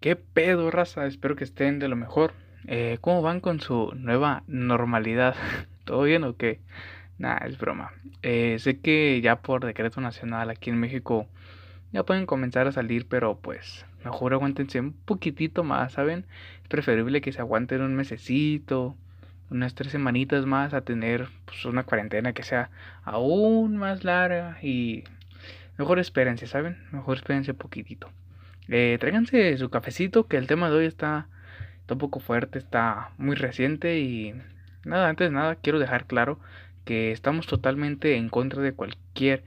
¿Qué pedo, raza? Espero que estén de lo mejor. Eh, ¿Cómo van con su nueva normalidad? ¿Todo bien o qué? Nah, es broma. Eh, sé que ya por decreto nacional aquí en México ya pueden comenzar a salir, pero pues mejor aguántense un poquitito más, ¿saben? Es preferible que se aguanten un mesecito, unas tres semanitas más a tener pues, una cuarentena que sea aún más larga y mejor espérense, ¿saben? Mejor espérense poquitito. Eh, tráiganse su cafecito, que el tema de hoy está, está un poco fuerte, está muy reciente y nada, antes de nada quiero dejar claro que estamos totalmente en contra de cualquier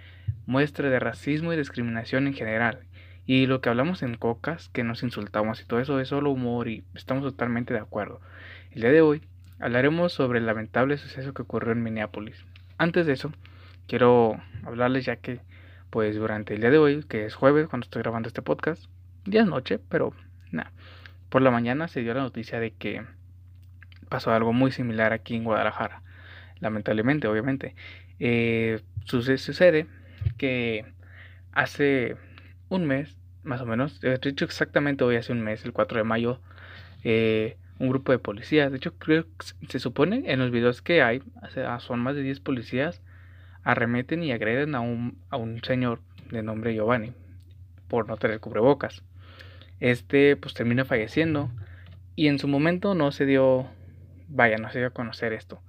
muestra de racismo y discriminación en general. Y lo que hablamos en Cocas, que nos insultamos y todo eso es solo humor y estamos totalmente de acuerdo. El día de hoy hablaremos sobre el lamentable suceso que ocurrió en Minneapolis. Antes de eso, quiero hablarles ya que pues durante el día de hoy, que es jueves cuando estoy grabando este podcast, ya es noche, pero nada. Por la mañana se dio la noticia de que pasó algo muy similar aquí en Guadalajara. Lamentablemente, obviamente. Eh, sucede, que hace un mes, más o menos, de hecho exactamente hoy hace un mes, el 4 de mayo, eh, un grupo de policías, de hecho creo que se supone en los videos que hay, son más de 10 policías, arremeten y agreden a un, a un señor de nombre Giovanni por no tener cubrebocas. Este pues termina falleciendo y en su momento no se dio, vaya, no se dio a conocer esto.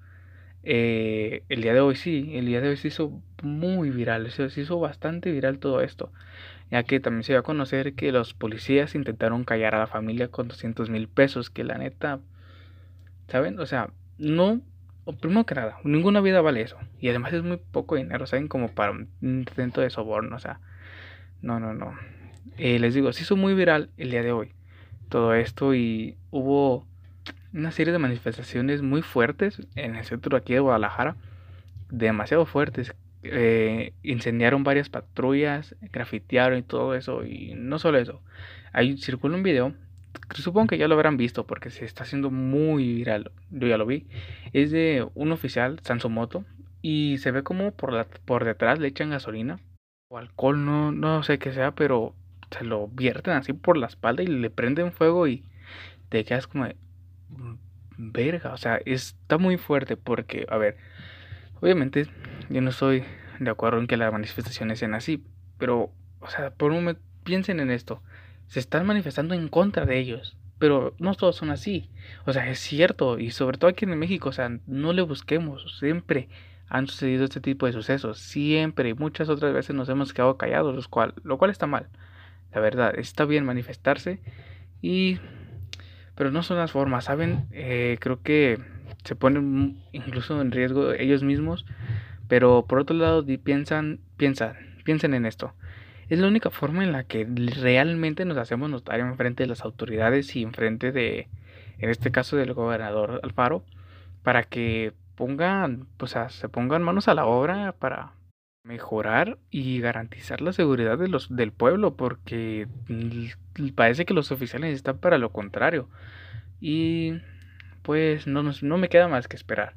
Eh, el día de hoy sí, el día de hoy se hizo muy viral, se, hizo bastante viral todo esto, ya que también se dio a conocer que los policías intentaron callar a la familia con 200 mil pesos, que la neta, ¿saben? O sea, no, primero que nada, ninguna vida vale eso, y además es muy poco dinero, ¿saben? Como para un intento de soborno, o sea, no, no, no, eh, les digo, se hizo muy viral el día de hoy todo esto y hubo una serie de manifestaciones muy fuertes en el centro aquí de Guadalajara, demasiado fuertes. Eh, incendiaron varias patrullas, grafitearon y todo eso. Y no solo eso, ahí circula un video, supongo que ya lo habrán visto porque se está haciendo muy viral, yo ya lo vi. Es de un oficial, Sansomoto, y se ve como por, la, por detrás le echan gasolina o alcohol, no, no sé qué sea, pero se lo vierten así por la espalda y le prenden fuego y te quedas como de, verga, o sea, está muy fuerte porque, a ver, obviamente yo no estoy de acuerdo en que las manifestaciones sean así, pero, o sea, por un momento piensen en esto, se están manifestando en contra de ellos, pero no todos son así, o sea, es cierto, y sobre todo aquí en México, o sea, no le busquemos, siempre han sucedido este tipo de sucesos, siempre y muchas otras veces nos hemos quedado callados, los cual, lo cual está mal. La verdad, está bien manifestarse y... Pero no son las formas, ¿saben? Eh, creo que se ponen incluso en riesgo ellos mismos. Pero por otro lado, piensan, piensan, piensen en esto. Es la única forma en la que realmente nos hacemos notar en frente de las autoridades y en frente de, en este caso, del gobernador Alfaro, para que pongan, pues, se pongan manos a la obra para mejorar y garantizar la seguridad de los, del pueblo, porque parece que los oficiales están para lo contrario. Y pues no, no me queda más que esperar.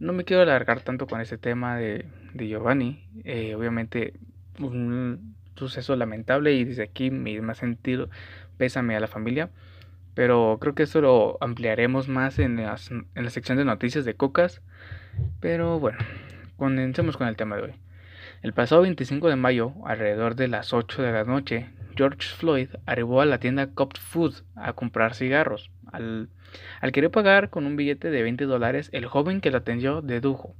No me quiero alargar tanto con ese tema de, de Giovanni. Eh, obviamente un suceso lamentable y desde aquí mi más sentido pésame a la familia. Pero creo que eso lo ampliaremos más en, en la sección de noticias de Cocas. Pero bueno, comencemos con el tema de hoy. El pasado 25 de mayo, alrededor de las 8 de la noche, George Floyd arribó a la tienda Copt Food a comprar cigarros. Al, al querer pagar con un billete de 20 dólares, el joven que lo atendió dedujo,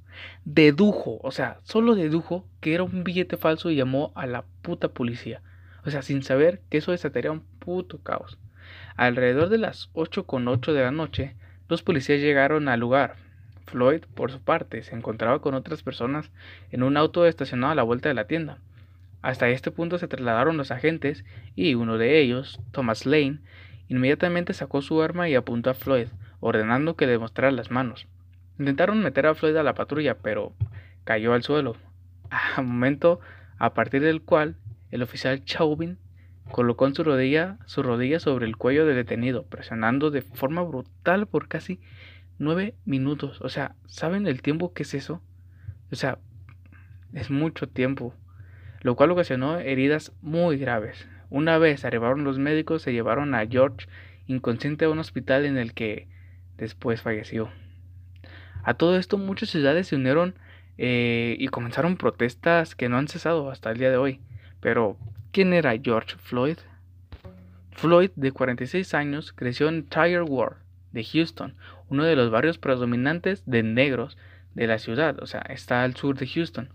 dedujo, o sea, solo dedujo que era un billete falso y llamó a la puta policía. O sea, sin saber que eso desataría un puto caos. Alrededor de las 8 con 8 de la noche, los policías llegaron al lugar, Floyd, por su parte, se encontraba con otras personas en un auto estacionado a la vuelta de la tienda. Hasta este punto se trasladaron los agentes y uno de ellos, Thomas Lane, inmediatamente sacó su arma y apuntó a Floyd, ordenando que le mostrara las manos. Intentaron meter a Floyd a la patrulla, pero cayó al suelo, a momento a partir del cual el oficial Chauvin colocó en su rodilla su rodilla sobre el cuello del detenido, presionando de forma brutal por casi nueve minutos. O sea, ¿saben el tiempo que es eso? O sea, es mucho tiempo. Lo cual ocasionó heridas muy graves. Una vez arribaron los médicos, se llevaron a George inconsciente a un hospital en el que después falleció. A todo esto muchas ciudades se unieron eh, y comenzaron protestas que no han cesado hasta el día de hoy. Pero, ¿quién era George Floyd? Floyd, de 46 años, creció en Tire Ward de Houston, uno de los barrios predominantes de negros de la ciudad, o sea, está al sur de Houston.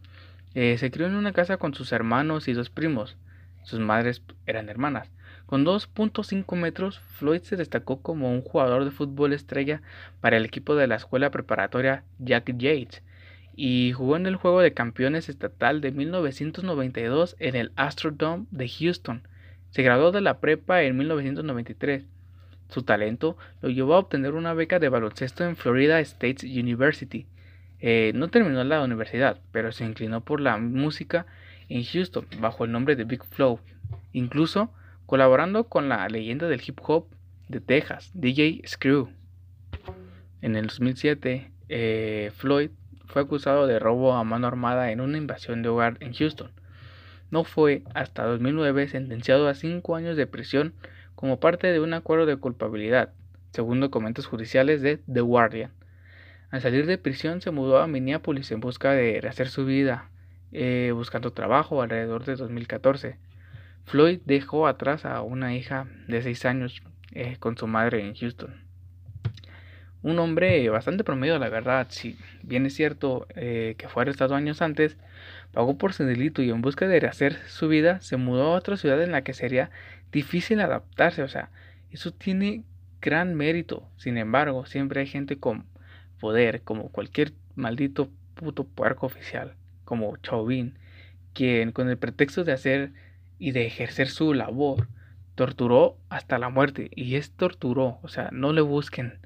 Eh, se crió en una casa con sus hermanos y dos primos. Sus madres eran hermanas. Con 2.5 metros, Floyd se destacó como un jugador de fútbol estrella para el equipo de la escuela preparatoria Jack Yates y jugó en el juego de campeones estatal de 1992 en el Astrodome de Houston. Se graduó de la prepa en 1993. Su talento lo llevó a obtener una beca de baloncesto en Florida State University. Eh, no terminó la universidad, pero se inclinó por la música en Houston bajo el nombre de Big Flow. Incluso colaborando con la leyenda del hip hop de Texas, DJ Screw. En el 2007, eh, Floyd fue acusado de robo a mano armada en una invasión de hogar en Houston. No fue hasta 2009 sentenciado a cinco años de prisión como parte de un acuerdo de culpabilidad, según documentos judiciales de The Guardian. Al salir de prisión se mudó a Minneapolis en busca de rehacer su vida, eh, buscando trabajo alrededor de 2014. Floyd dejó atrás a una hija de 6 años eh, con su madre en Houston. Un hombre bastante promedio, la verdad, si bien es cierto eh, que fue arrestado años antes, pagó por su delito y en busca de rehacer su vida se mudó a otra ciudad en la que sería difícil adaptarse, o sea, eso tiene gran mérito. Sin embargo, siempre hay gente con poder, como cualquier maldito puto puerco oficial, como Chauvin, quien con el pretexto de hacer y de ejercer su labor, torturó hasta la muerte. Y es torturó, o sea, no le busquen.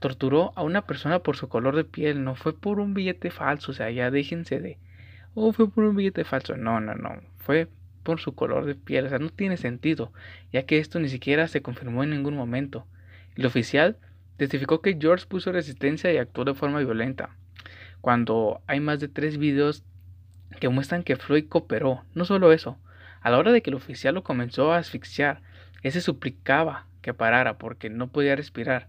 Torturó a una persona por su color de piel, no fue por un billete falso, o sea, ya déjense de... Oh, fue por un billete falso. No, no, no. Fue por su color de piel. O sea, no tiene sentido, ya que esto ni siquiera se confirmó en ningún momento. El oficial testificó que George puso resistencia y actuó de forma violenta. Cuando hay más de tres videos que muestran que Floyd cooperó, no solo eso, a la hora de que el oficial lo comenzó a asfixiar, ese suplicaba que parara porque no podía respirar.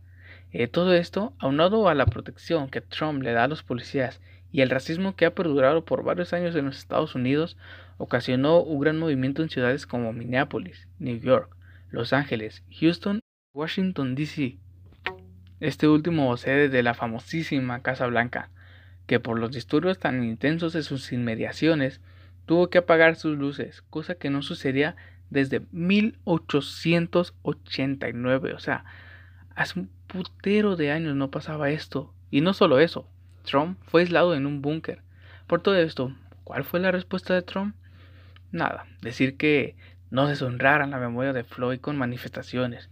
Eh, todo esto, aunado a la protección que Trump le da a los policías y el racismo que ha perdurado por varios años en los Estados Unidos, ocasionó un gran movimiento en ciudades como Minneapolis, New York, Los Ángeles, Houston Washington, D.C. Este último sede de la famosísima Casa Blanca, que por los disturbios tan intensos de sus inmediaciones tuvo que apagar sus luces, cosa que no sucedía desde 1889. O sea, hace un putero de años no pasaba esto. Y no solo eso, Trump fue aislado en un búnker. Por todo esto, ¿cuál fue la respuesta de Trump? Nada, decir que no deshonraran la memoria de Floyd con manifestaciones,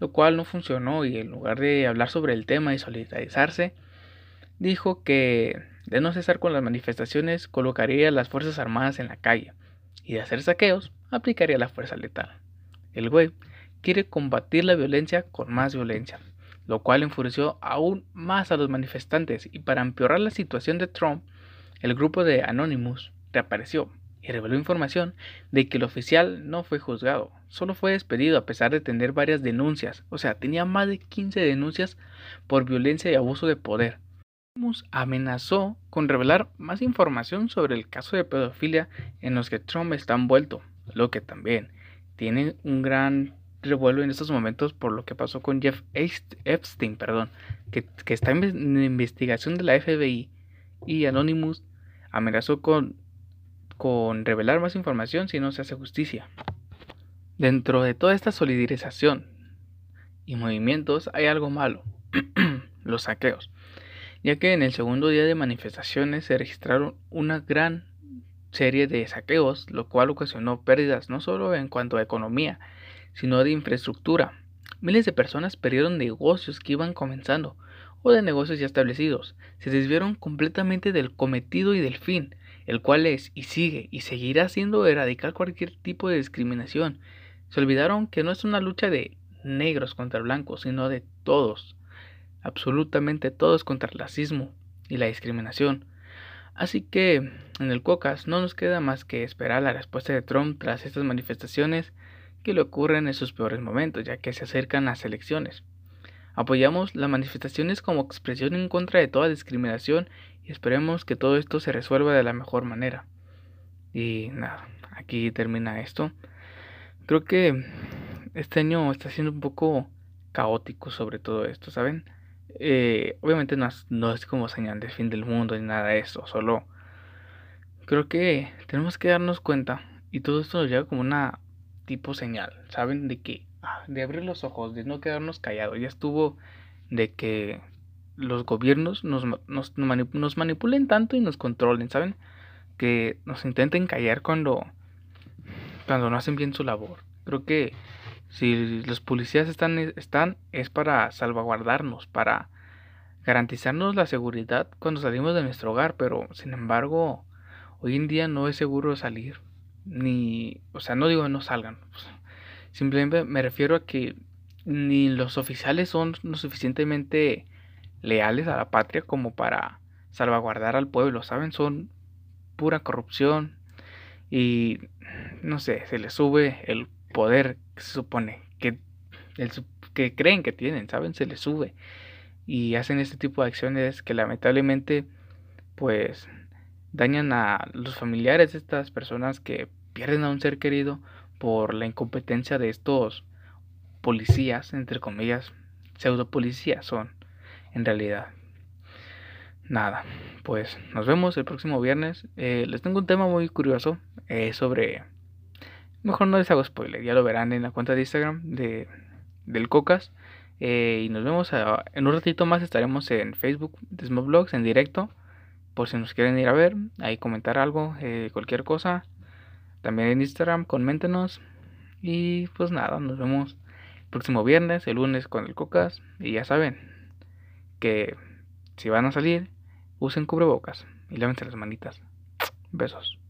lo cual no funcionó y en lugar de hablar sobre el tema y solidarizarse, dijo que de no cesar con las manifestaciones, colocaría las Fuerzas Armadas en la calle y de hacer saqueos, aplicaría la fuerza letal. El güey quiere combatir la violencia con más violencia, lo cual enfureció aún más a los manifestantes y para empeorar la situación de Trump, el grupo de Anonymous reapareció y reveló información de que el oficial no fue juzgado, solo fue despedido a pesar de tener varias denuncias, o sea, tenía más de 15 denuncias por violencia y abuso de poder. Amenazó con revelar más información sobre el caso de pedofilia en los que Trump está envuelto, lo que también tiene un gran revuelo en estos momentos por lo que pasó con Jeff Epstein, perdón, que, está en investigación de la FBI y Anonymous amenazó con, con revelar más información si no se hace justicia. Dentro de toda esta solidarización y movimientos hay algo malo, los saqueos ya que en el segundo día de manifestaciones se registraron una gran serie de saqueos, lo cual ocasionó pérdidas no solo en cuanto a economía, sino de infraestructura. Miles de personas perdieron negocios que iban comenzando o de negocios ya establecidos, se desviaron completamente del cometido y del fin, el cual es y sigue y seguirá siendo erradicar cualquier tipo de discriminación. Se olvidaron que no es una lucha de negros contra blancos, sino de todos absolutamente todos contra el racismo y la discriminación. Así que en el COCAS no nos queda más que esperar la respuesta de Trump tras estas manifestaciones que le ocurren en sus peores momentos, ya que se acercan las elecciones. Apoyamos las manifestaciones como expresión en contra de toda discriminación y esperemos que todo esto se resuelva de la mejor manera. Y nada, aquí termina esto. Creo que este año está siendo un poco caótico sobre todo esto, ¿saben? Eh, obviamente no es, no es como señal de fin del mundo ni nada de eso, solo creo que tenemos que darnos cuenta y todo esto nos llega como una tipo señal, ¿saben? De que Ah, de abrir los ojos, de no quedarnos callados. Ya estuvo de que los gobiernos nos, nos, nos manipulen tanto y nos controlen, ¿saben? Que nos intenten callar cuando, cuando no hacen bien su labor. Creo que si los policías están, están es para salvaguardarnos, para garantizarnos la seguridad cuando salimos de nuestro hogar, pero sin embargo, hoy en día no es seguro salir. Ni, o sea, no digo no salgan, Simplemente me refiero a que ni los oficiales son lo suficientemente leales a la patria como para salvaguardar al pueblo, ¿saben? Son pura corrupción y no sé, se les sube el poder que se supone que, el, que creen que tienen, ¿saben? Se les sube y hacen este tipo de acciones que lamentablemente pues dañan a los familiares de estas personas que pierden a un ser querido por la incompetencia de estos policías, entre comillas, pseudo policías son en realidad. Nada, pues nos vemos el próximo viernes. Eh, les tengo un tema muy curioso eh, sobre... Mejor no les hago spoiler, ya lo verán en la cuenta de Instagram de, del Cocas. Eh, y nos vemos en un ratito más. Estaremos en Facebook de en directo. Por si nos quieren ir a ver, ahí comentar algo, cualquier cosa. También en Instagram, coméntenos. Y pues nada, nos vemos el próximo viernes, el lunes con el Cocas. Y ya saben que si van a salir, usen cubrebocas y lávense las manitas. Besos.